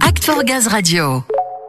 Act for Gaz Radio.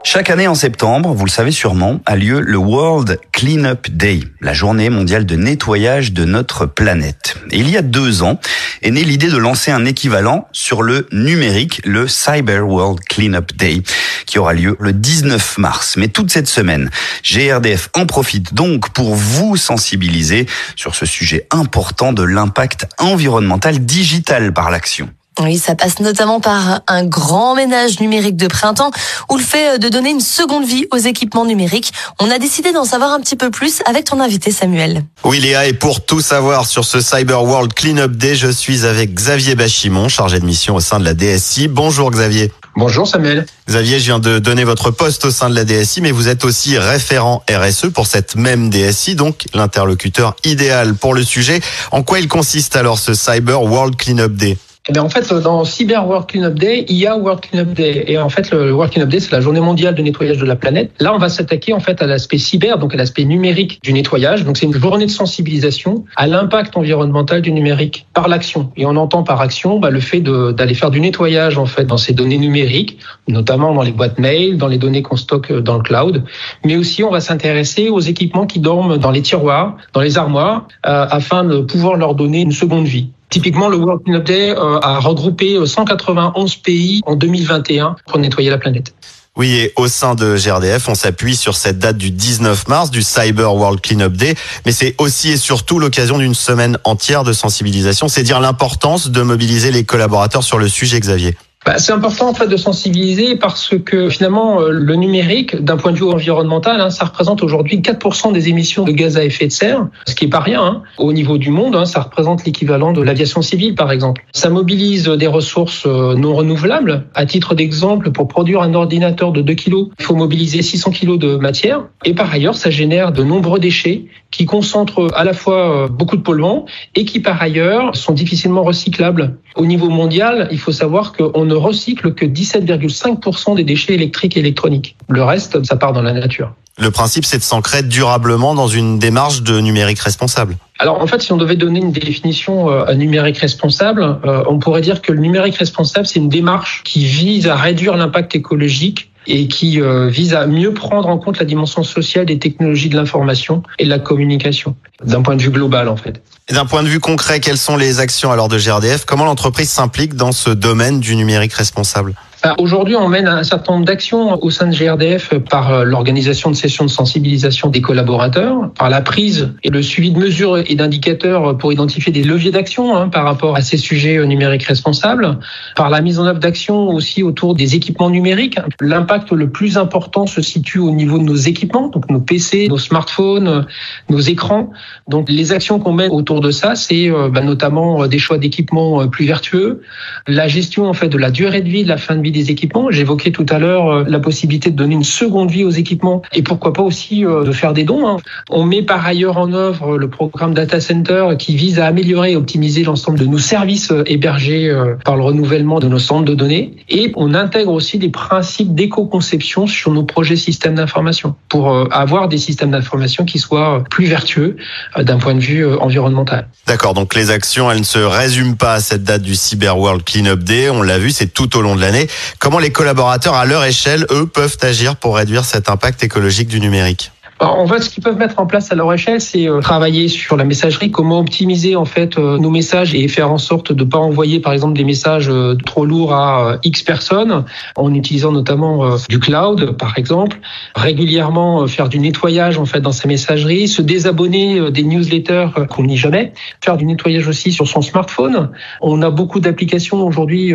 Chaque année en septembre, vous le savez sûrement, a lieu le World Cleanup Day, la journée mondiale de nettoyage de notre planète. Et il y a deux ans est née l'idée de lancer un équivalent sur le numérique, le Cyber World Cleanup Day, qui aura lieu le 19 mars. Mais toute cette semaine, GRDF en profite donc pour vous sensibiliser sur ce sujet important de l'impact environnemental digital par l'action. Oui, ça passe notamment par un grand ménage numérique de printemps ou le fait de donner une seconde vie aux équipements numériques. On a décidé d'en savoir un petit peu plus avec ton invité Samuel. Oui Léa, et pour tout savoir sur ce Cyber World Cleanup Day, je suis avec Xavier Bachimon, chargé de mission au sein de la DSI. Bonjour Xavier. Bonjour Samuel. Xavier, je viens de donner votre poste au sein de la DSI, mais vous êtes aussi référent RSE pour cette même DSI, donc l'interlocuteur idéal pour le sujet. En quoi il consiste alors ce Cyber World Cleanup Day? Eh en fait, dans Cyber World Cleanup Day, il y a World Cleanup Day. Et en fait, le World Cleanup Day, c'est la journée mondiale de nettoyage de la planète. Là, on va s'attaquer en fait à l'aspect cyber, donc à l'aspect numérique du nettoyage. Donc, c'est une journée de sensibilisation à l'impact environnemental du numérique par l'action. Et on entend par action bah, le fait d'aller faire du nettoyage en fait dans ces données numériques, notamment dans les boîtes mail, dans les données qu'on stocke dans le cloud. Mais aussi, on va s'intéresser aux équipements qui dorment dans les tiroirs, dans les armoires, euh, afin de pouvoir leur donner une seconde vie. Typiquement, le World Cleanup Day euh, a regroupé 191 euh, pays en 2021 pour nettoyer la planète. Oui, et au sein de GRDF, on s'appuie sur cette date du 19 mars, du Cyber World Cleanup Day, mais c'est aussi et surtout l'occasion d'une semaine entière de sensibilisation. C'est dire l'importance de mobiliser les collaborateurs sur le sujet, Xavier. Bah, c'est important en fait de sensibiliser parce que finalement euh, le numérique, d'un point de vue environnemental, hein, ça représente aujourd'hui 4% des émissions de gaz à effet de serre, ce qui est pas rien. Hein. Au niveau du monde, hein, ça représente l'équivalent de l'aviation civile par exemple. Ça mobilise des ressources euh, non renouvelables. À titre d'exemple, pour produire un ordinateur de 2 kg, il faut mobiliser 600 kg de matière. Et par ailleurs, ça génère de nombreux déchets qui concentrent à la fois euh, beaucoup de polluants et qui par ailleurs sont difficilement recyclables. Au niveau mondial, il faut savoir qu'on ne recycle que 17,5% des déchets électriques et électroniques. Le reste, ça part dans la nature. Le principe, c'est de s'ancrer durablement dans une démarche de numérique responsable. Alors en fait, si on devait donner une définition euh, à numérique responsable, euh, on pourrait dire que le numérique responsable, c'est une démarche qui vise à réduire l'impact écologique et qui euh, vise à mieux prendre en compte la dimension sociale des technologies de l'information et de la communication, d'un point de vue global en fait. Et d'un point de vue concret, quelles sont les actions alors de GRDF Comment l'entreprise s'implique dans ce domaine du numérique responsable? Aujourd'hui, on mène un certain nombre d'actions au sein de GRDF par euh, l'organisation de sessions de sensibilisation des collaborateurs, par la prise et le suivi de mesures et d'indicateurs pour identifier des leviers d'action hein, par rapport à ces sujets euh, numériques responsables, par la mise en œuvre d'actions aussi autour des équipements numériques. L'impact le plus important se situe au niveau de nos équipements, donc nos PC, nos smartphones, nos écrans. Donc les actions qu'on mène autour de ça, c'est euh, bah, notamment des choix d'équipements plus vertueux, la gestion en fait de la durée de vie, de la fin de équipements. J'évoquais tout à l'heure euh, la possibilité de donner une seconde vie aux équipements et pourquoi pas aussi euh, de faire des dons. Hein. On met par ailleurs en œuvre le programme Data Center qui vise à améliorer et optimiser l'ensemble de nos services euh, hébergés par le renouvellement de nos centres de données et on intègre aussi des principes d'éco-conception sur nos projets systèmes d'information pour avoir des systèmes d'information qui soient plus vertueux d'un point de vue environnemental. D'accord, donc les actions, elles ne se résument pas à cette date du Cyber World Cleanup Day, on l'a vu, c'est tout au long de l'année. Comment les collaborateurs, à leur échelle, eux, peuvent agir pour réduire cet impact écologique du numérique? En fait, ce qu'ils peuvent mettre en place à leur échelle, c'est euh, travailler sur la messagerie, comment optimiser en fait euh, nos messages et faire en sorte de ne pas envoyer par exemple des messages euh, trop lourds à X personnes, en utilisant notamment du cloud par exemple. Régulièrement faire du nettoyage en fait dans sa messagerie, se désabonner des newsletters qu'on n'y jamais, faire du nettoyage aussi sur son smartphone. On a beaucoup d'applications aujourd'hui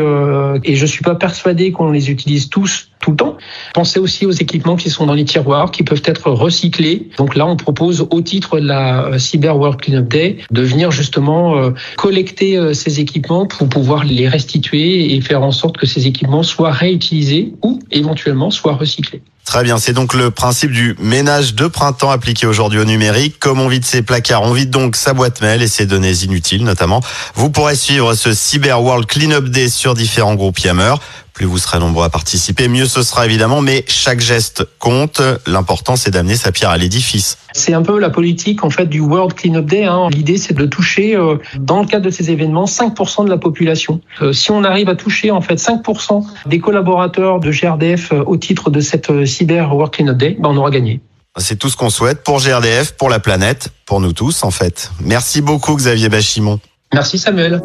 et je suis pas persuadé qu'on les utilise tous tout le temps. Pensez aussi aux équipements qui sont dans les tiroirs, qui peuvent être recyclés. Donc là, on propose au titre de la euh, Cyber World Cleanup Day de venir justement euh, collecter euh, ces équipements pour pouvoir les restituer et faire en sorte que ces équipements soient réutilisés ou éventuellement soient recyclés. Très bien, c'est donc le principe du ménage de printemps appliqué aujourd'hui au numérique. Comme on vide ses placards, on vide donc sa boîte mail et ses données inutiles notamment. Vous pourrez suivre ce Cyber World Cleanup Day sur différents groupes Yammer. Plus vous serez nombreux à participer, mieux ce sera évidemment, mais chaque geste compte. L'important, c'est d'amener sa pierre à l'édifice. C'est un peu la politique en fait du World Cleanup Day. Hein. L'idée, c'est de toucher, euh, dans le cadre de ces événements, 5% de la population. Euh, si on arrive à toucher en fait 5% des collaborateurs de GRDF euh, au titre de cette cyber World Cleanup Day, ben, on aura gagné. C'est tout ce qu'on souhaite pour GRDF, pour la planète, pour nous tous en fait. Merci beaucoup Xavier Bachimon. Merci Samuel.